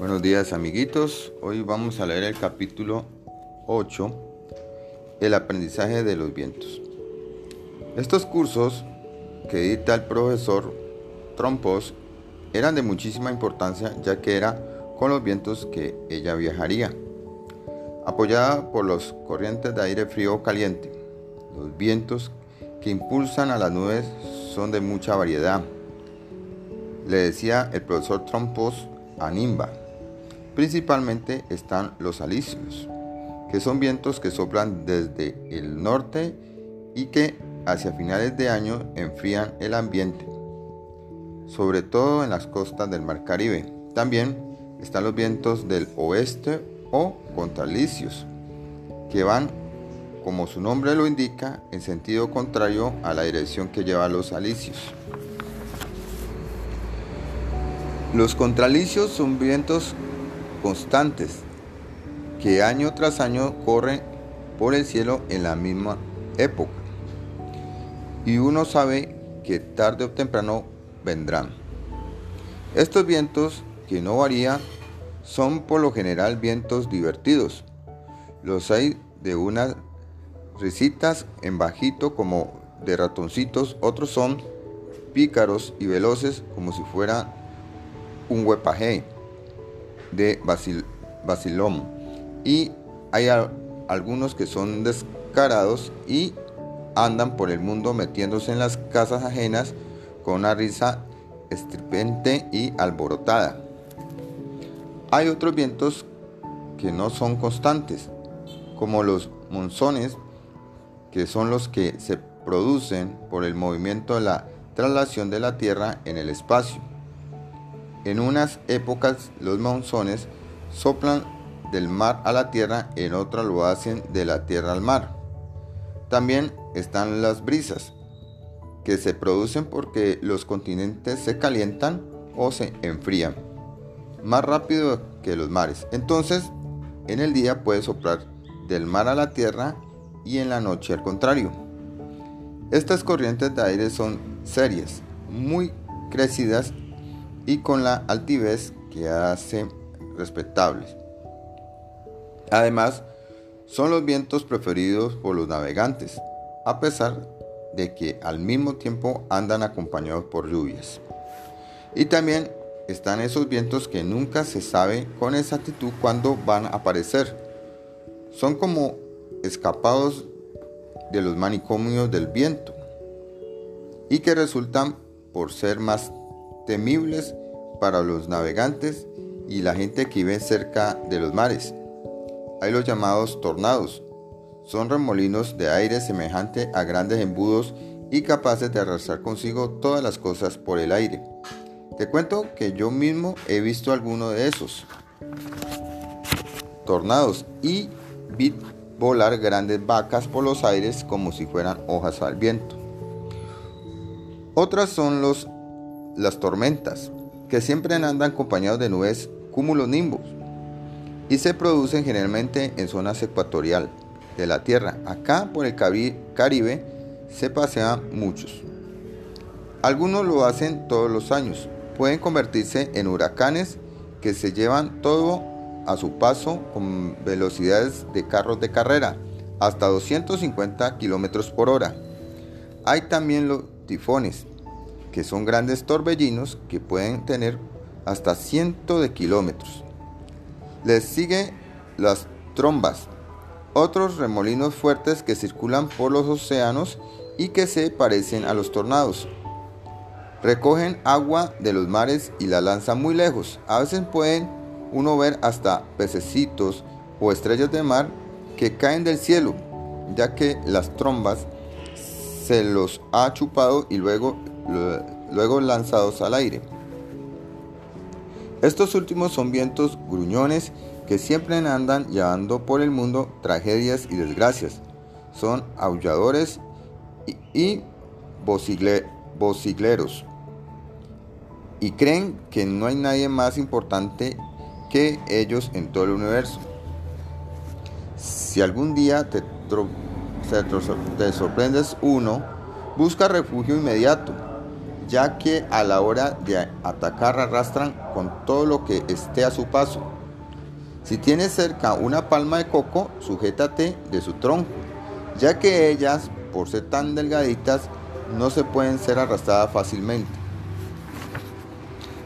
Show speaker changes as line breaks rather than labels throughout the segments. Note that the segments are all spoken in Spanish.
Buenos días amiguitos, hoy vamos a leer el capítulo 8, el aprendizaje de los vientos. Estos cursos que edita el profesor Trompos eran de muchísima importancia ya que era con los vientos que ella viajaría. Apoyada por los corrientes de aire frío o caliente, los vientos que impulsan a las nubes son de mucha variedad. Le decía el profesor Trompos a Nimba Principalmente están los alisios, que son vientos que soplan desde el norte y que hacia finales de año enfrían el ambiente, sobre todo en las costas del Mar Caribe. También están los vientos del oeste o contralicios, que van, como su nombre lo indica, en sentido contrario a la dirección que lleva los alisios. Los contralicios son vientos constantes que año tras año corren por el cielo en la misma época. Y uno sabe que tarde o temprano vendrán. Estos vientos que no varían son por lo general vientos divertidos. Los hay de unas risitas en bajito como de ratoncitos, otros son pícaros y veloces como si fuera un huepaje de Basil, Basilón. Y hay algunos que son descarados y andan por el mundo metiéndose en las casas ajenas con una risa estridente y alborotada. Hay otros vientos que no son constantes, como los monzones, que son los que se producen por el movimiento de la traslación de la Tierra en el espacio. En unas épocas los monzones soplan del mar a la tierra, en otras lo hacen de la tierra al mar. También están las brisas, que se producen porque los continentes se calientan o se enfrían más rápido que los mares. Entonces, en el día puede soplar del mar a la tierra y en la noche al contrario. Estas corrientes de aire son serias, muy crecidas y con la altivez que hace respetables. Además, son los vientos preferidos por los navegantes, a pesar de que al mismo tiempo andan acompañados por lluvias. Y también están esos vientos que nunca se sabe con exactitud cuándo van a aparecer. Son como escapados de los manicomios del viento y que resultan por ser más temibles para los navegantes y la gente que vive cerca de los mares. Hay los llamados tornados. Son remolinos de aire semejante a grandes embudos y capaces de arrastrar consigo todas las cosas por el aire. Te cuento que yo mismo he visto alguno de esos tornados y vi volar grandes vacas por los aires como si fueran hojas al viento. Otras son los las tormentas, que siempre andan acompañados de nubes cumulonimbus y se producen generalmente en zonas ecuatorial de la Tierra. Acá por el Caribe se pasean muchos. Algunos lo hacen todos los años. Pueden convertirse en huracanes que se llevan todo a su paso con velocidades de carros de carrera, hasta 250 kilómetros por hora. Hay también los tifones, que son grandes torbellinos que pueden tener hasta cientos de kilómetros. Les sigue las trombas, otros remolinos fuertes que circulan por los océanos y que se parecen a los tornados. Recogen agua de los mares y la lanzan muy lejos. A veces pueden uno ver hasta pececitos o estrellas de mar que caen del cielo, ya que las trombas se los ha chupado y luego luego lanzados al aire. Estos últimos son vientos gruñones que siempre andan llevando por el mundo tragedias y desgracias. Son aulladores y, vocigleros. Y creen que no hay nadie más importante que ellos en todo el universo. Si algún día te, te sorprendes uno, busca refugio inmediato ya que a la hora de atacar arrastran con todo lo que esté a su paso. Si tienes cerca una palma de coco, sujétate de su tronco, ya que ellas, por ser tan delgaditas, no se pueden ser arrastradas fácilmente.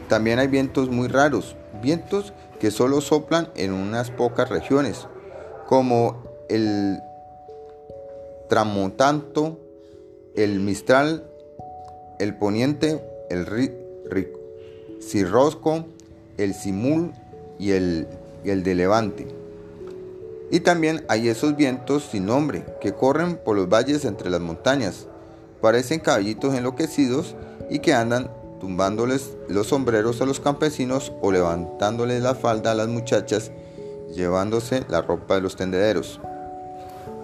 También hay vientos muy raros, vientos que solo soplan en unas pocas regiones, como el tramontanto, el mistral, el poniente, el cirrosco, el simul y el, el de levante. Y también hay esos vientos sin nombre que corren por los valles entre las montañas. Parecen caballitos enloquecidos y que andan tumbándoles los sombreros a los campesinos o levantándoles la falda a las muchachas, llevándose la ropa de los tendederos.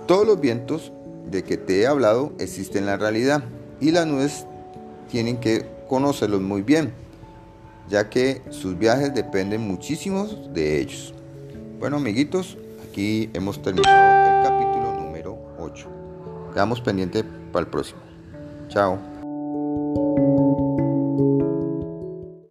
Todos los vientos de que te he hablado existen en la realidad y las nubes tienen que conocerlos muy bien, ya que sus viajes dependen muchísimo de ellos. Bueno amiguitos, aquí hemos terminado el capítulo número 8. Quedamos pendientes para el próximo. Chao.